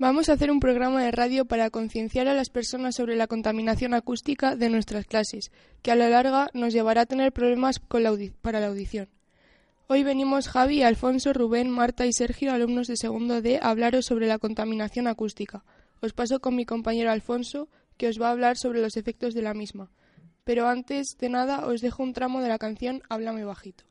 Vamos a hacer un programa de radio para concienciar a las personas sobre la contaminación acústica de nuestras clases, que a la larga nos llevará a tener problemas para la audición. Hoy venimos Javi, Alfonso, Rubén, Marta y Sergio, alumnos de segundo D, a hablaros sobre la contaminación acústica. Os paso con mi compañero Alfonso, que os va a hablar sobre los efectos de la misma. Pero antes de nada os dejo un tramo de la canción Háblame bajito.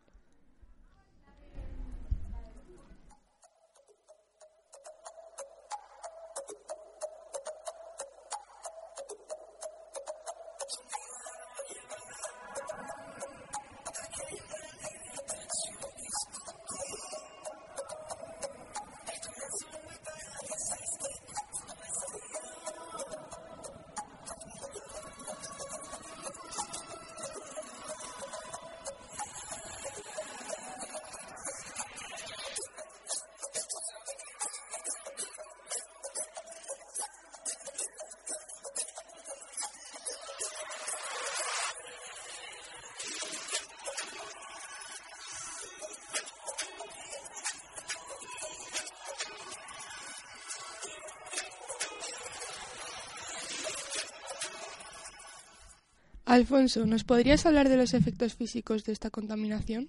Alfonso, ¿nos podrías hablar de los efectos físicos de esta contaminación?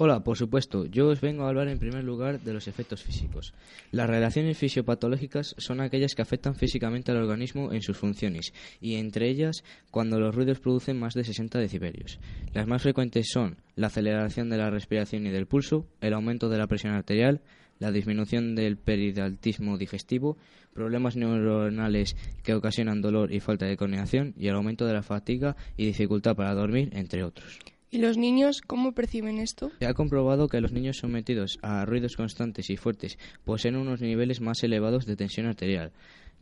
Hola, por supuesto. Yo os vengo a hablar en primer lugar de los efectos físicos. Las relaciones fisiopatológicas son aquellas que afectan físicamente al organismo en sus funciones, y entre ellas cuando los ruidos producen más de 60 decibelios. Las más frecuentes son la aceleración de la respiración y del pulso, el aumento de la presión arterial, la disminución del peridaltismo digestivo, problemas neuronales que ocasionan dolor y falta de coordinación y el aumento de la fatiga y dificultad para dormir, entre otros. ¿Y los niños cómo perciben esto? Se ha comprobado que los niños sometidos a ruidos constantes y fuertes poseen unos niveles más elevados de tensión arterial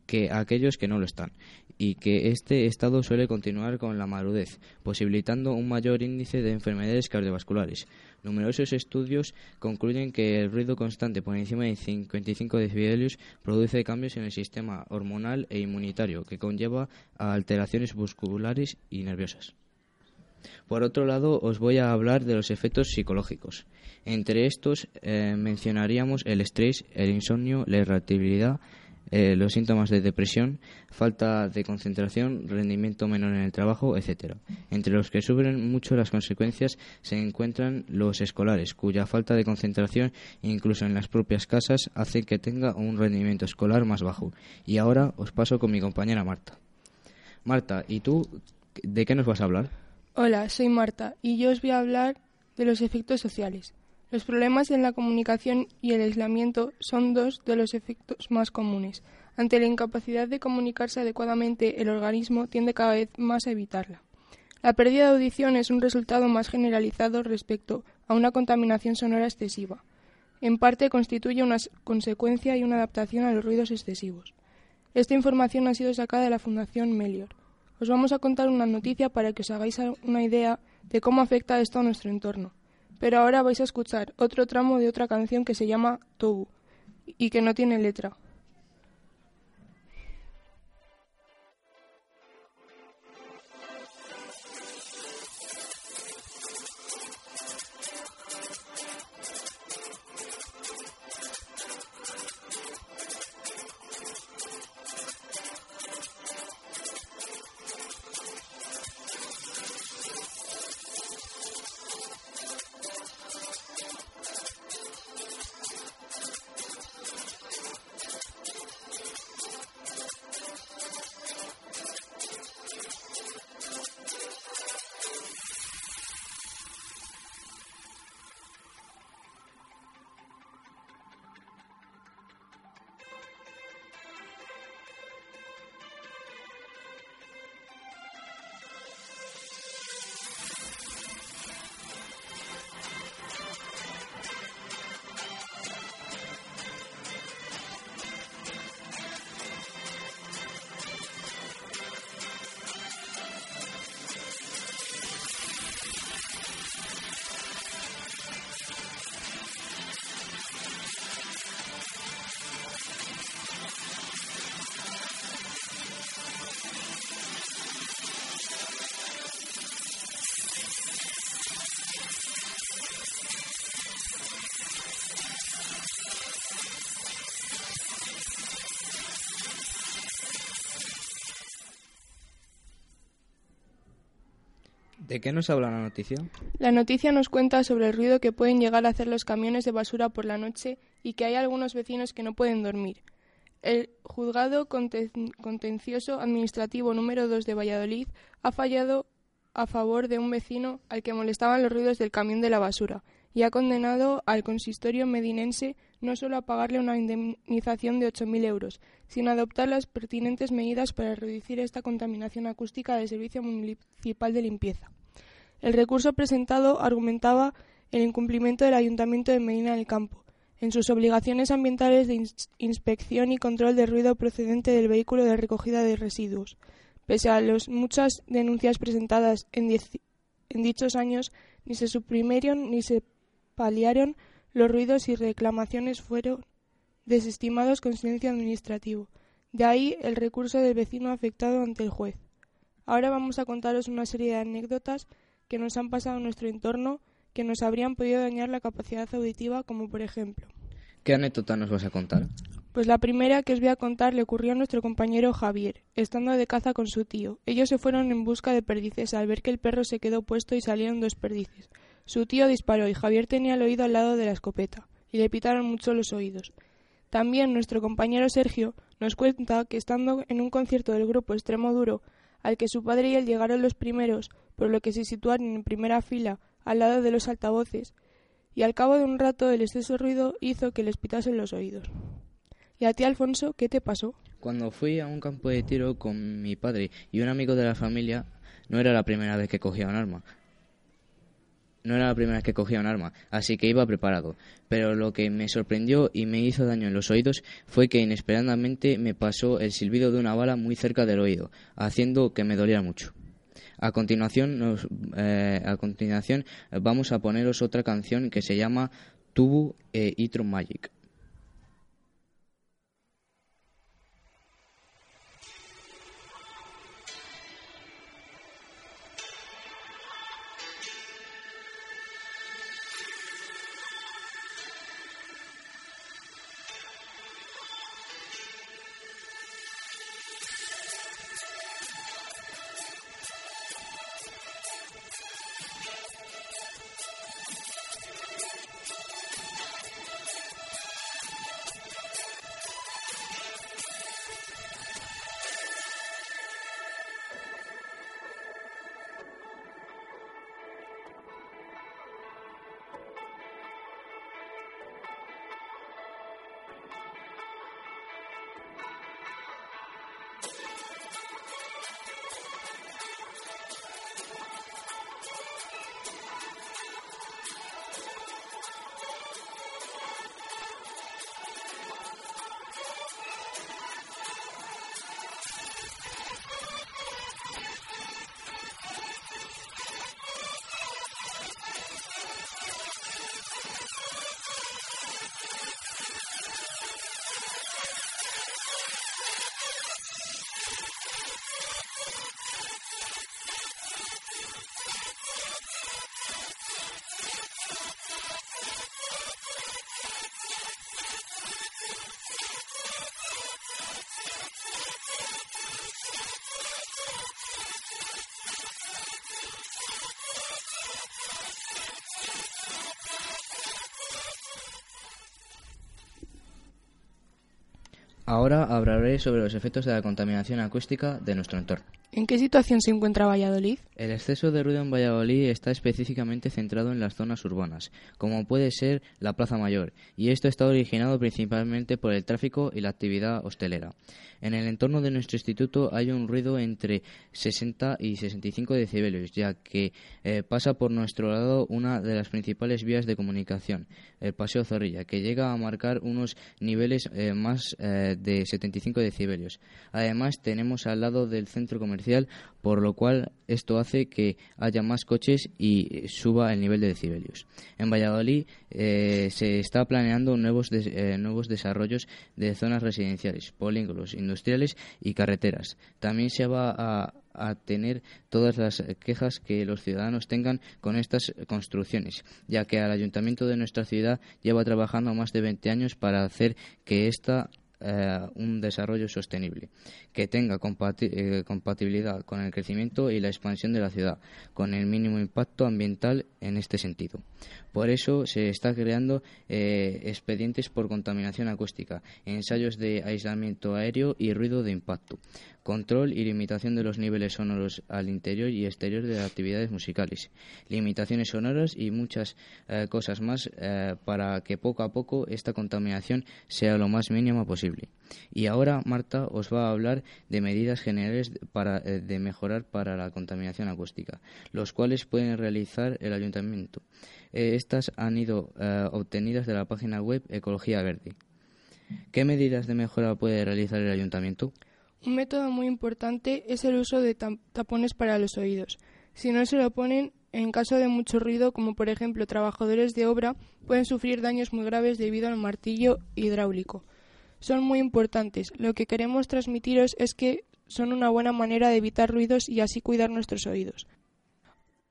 que aquellos que no lo están, y que este estado suele continuar con la madurez, posibilitando un mayor índice de enfermedades cardiovasculares. Numerosos estudios concluyen que el ruido constante por encima de 55 decibelios produce cambios en el sistema hormonal e inmunitario, que conlleva a alteraciones musculares y nerviosas. Por otro lado, os voy a hablar de los efectos psicológicos. Entre estos eh, mencionaríamos el estrés, el insomnio, la irritabilidad, eh, los síntomas de depresión, falta de concentración, rendimiento menor en el trabajo, etc. Entre los que sufren mucho las consecuencias se encuentran los escolares, cuya falta de concentración, incluso en las propias casas, hace que tenga un rendimiento escolar más bajo. Y ahora os paso con mi compañera Marta. Marta, ¿y tú de qué nos vas a hablar? Hola, soy Marta y yo os voy a hablar de los efectos sociales. Los problemas en la comunicación y el aislamiento son dos de los efectos más comunes. Ante la incapacidad de comunicarse adecuadamente, el organismo tiende cada vez más a evitarla. La pérdida de audición es un resultado más generalizado respecto a una contaminación sonora excesiva. En parte constituye una consecuencia y una adaptación a los ruidos excesivos. Esta información ha sido sacada de la Fundación Melior. Os vamos a contar una noticia para que os hagáis una idea de cómo afecta esto a nuestro entorno. Pero ahora vais a escuchar otro tramo de otra canción que se llama Tobu y que no tiene letra. ¿De qué nos habla la noticia? La noticia nos cuenta sobre el ruido que pueden llegar a hacer los camiones de basura por la noche y que hay algunos vecinos que no pueden dormir. El juzgado contencioso administrativo número 2 de Valladolid ha fallado a favor de un vecino al que molestaban los ruidos del camión de la basura y ha condenado al consistorio medinense no solo a pagarle una indemnización de 8.000 euros, sino a adoptar las pertinentes medidas para reducir esta contaminación acústica del Servicio Municipal de Limpieza. El recurso presentado argumentaba el incumplimiento del Ayuntamiento de Medina del Campo en sus obligaciones ambientales de inspección y control de ruido procedente del vehículo de recogida de residuos. Pese a las muchas denuncias presentadas en, en dichos años, ni se suprimieron ni se paliaron los ruidos y reclamaciones fueron desestimados con silencio administrativo. De ahí el recurso del vecino afectado ante el juez. Ahora vamos a contaros una serie de anécdotas que nos han pasado en nuestro entorno que nos habrían podido dañar la capacidad auditiva, como por ejemplo. ¿Qué anécdota nos vas a contar? Pues la primera que os voy a contar le ocurrió a nuestro compañero Javier, estando de caza con su tío. Ellos se fueron en busca de perdices al ver que el perro se quedó puesto y salieron dos perdices. Su tío disparó y Javier tenía el oído al lado de la escopeta, y le pitaron mucho los oídos. También nuestro compañero Sergio nos cuenta que estando en un concierto del grupo Extremo Duro, al que su padre y él llegaron los primeros, por lo que se situaron en primera fila al lado de los altavoces, y al cabo de un rato el exceso ruido hizo que les pitasen los oídos. ¿Y a ti, Alfonso, qué te pasó? Cuando fui a un campo de tiro con mi padre y un amigo de la familia, no era la primera vez que cogía un arma no era la primera vez que cogía un arma, así que iba preparado. Pero lo que me sorprendió y me hizo daño en los oídos fue que inesperadamente me pasó el silbido de una bala muy cerca del oído, haciendo que me doliera mucho. A continuación, eh, a continuación vamos a poneros otra canción que se llama Tubu e Itro Magic. Ahora hablaré sobre los efectos de la contaminación acústica de nuestro entorno. ¿En qué situación se encuentra Valladolid? El exceso de ruido en Valladolid está específicamente centrado en las zonas urbanas, como puede ser la Plaza Mayor, y esto está originado principalmente por el tráfico y la actividad hostelera. En el entorno de nuestro instituto hay un ruido entre 60 y 65 decibelios, ya que eh, pasa por nuestro lado una de las principales vías de comunicación, el Paseo Zorrilla, que llega a marcar unos niveles eh, más eh, de 75 decibelios. Además, tenemos al lado del centro comercial, por lo cual esto hace que haya más coches y suba el nivel de decibelios. En Valladolid se está planeando nuevos, nuevos desarrollos de zonas residenciales, polígonos, industriales y carreteras. También se va a, tener todas las quejas que los ciudadanos tengan con estas construcciones, ya que el ayuntamiento de nuestra ciudad lleva trabajando más de 20 años para hacer que esta eh, un desarrollo sostenible, que tenga eh, compatibilidad con el crecimiento y la expansión de la ciudad, con el mínimo impacto ambiental en este sentido. Por eso se está creando eh, expedientes por contaminación acústica, ensayos de aislamiento aéreo y ruido de impacto, control y limitación de los niveles sonoros al interior y exterior de actividades musicales, limitaciones sonoras y muchas eh, cosas más eh, para que poco a poco esta contaminación sea lo más mínima posible. Y ahora Marta os va a hablar de medidas generales para, eh, de mejorar para la contaminación acústica, los cuales pueden realizar el ayuntamiento. estas han ido obtenidas de la página web Ecología Verde. ¿Qué medidas de mejora puede realizar el ayuntamiento? Un método muy importante es el uso de tapones para los oídos. Si no se lo ponen, en caso de mucho ruido, como por ejemplo trabajadores de obra, pueden sufrir daños muy graves debido al martillo hidráulico. Son muy importantes. Lo que queremos transmitiros es que son una buena manera de evitar ruidos y así cuidar nuestros oídos.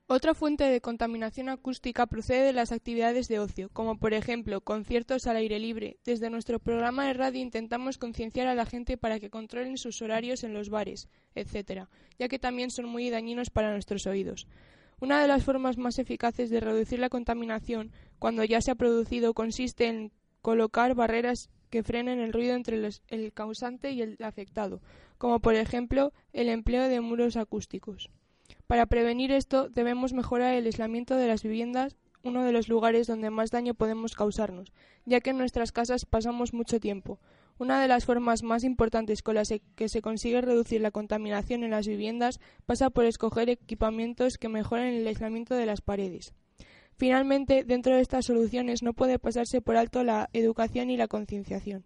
Otra fuente de contaminación acústica procede de las actividades de ocio, como por ejemplo conciertos al aire libre. Desde nuestro programa de radio intentamos concienciar a la gente para que controlen sus horarios en los bares, etc., ya que también son muy dañinos para nuestros oídos. Una de las formas más eficaces de reducir la contaminación, cuando ya se ha producido, consiste en colocar barreras que frenen el ruido entre el causante y el afectado, como por ejemplo el empleo de muros acústicos. Para prevenir esto, debemos mejorar el aislamiento de las viviendas, uno de los lugares donde más daño podemos causarnos, ya que en nuestras casas pasamos mucho tiempo. Una de las formas más importantes con las que se consigue reducir la contaminación en las viviendas pasa por escoger equipamientos que mejoren el aislamiento de las paredes. Finalmente, dentro de estas soluciones no puede pasarse por alto la educación y la concienciación.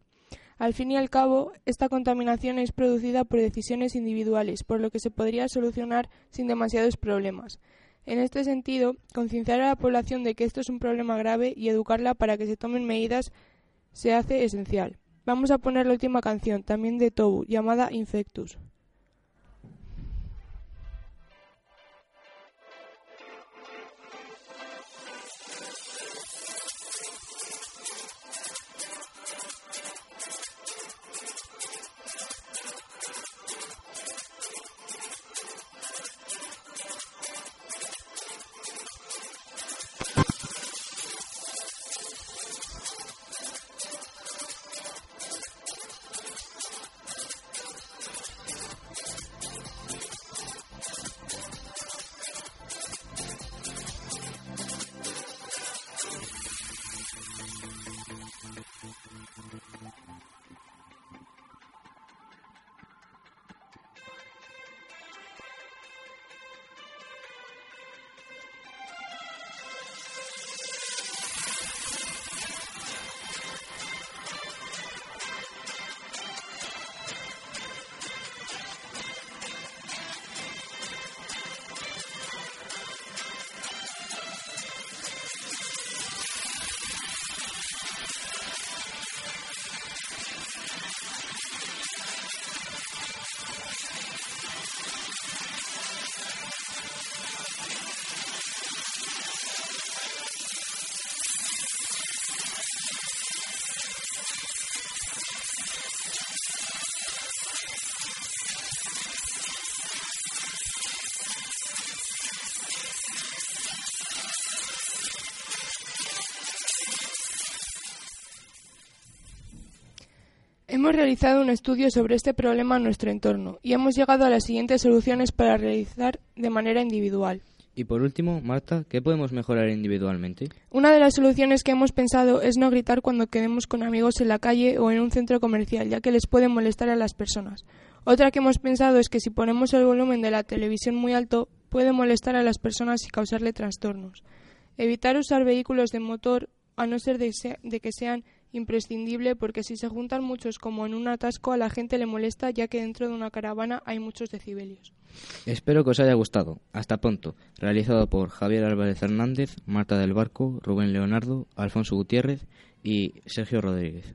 Al fin y al cabo, esta contaminación es producida por decisiones individuales, por lo que se podría solucionar sin demasiados problemas. En este sentido, concienciar a la población de que esto es un problema grave y educarla para que se tomen medidas se hace esencial. Vamos a poner la última canción, también de Tobu, llamada Infectus. Hemos realizado un estudio sobre este problema en nuestro entorno y hemos llegado a las siguientes soluciones para realizar de manera individual. Y por último, Marta, ¿qué podemos mejorar individualmente? Una de las soluciones que hemos pensado es no gritar cuando quedemos con amigos en la calle o en un centro comercial, ya que les puede molestar a las personas. Otra que hemos pensado es que si ponemos el volumen de la televisión muy alto, puede molestar a las personas y causarle trastornos. Evitar usar vehículos de motor, a no ser de, de que sean imprescindible porque si se juntan muchos como en un atasco a la gente le molesta ya que dentro de una caravana hay muchos decibelios. Espero que os haya gustado. Hasta pronto. Realizado por Javier Álvarez Hernández, Marta del Barco, Rubén Leonardo, Alfonso Gutiérrez y Sergio Rodríguez.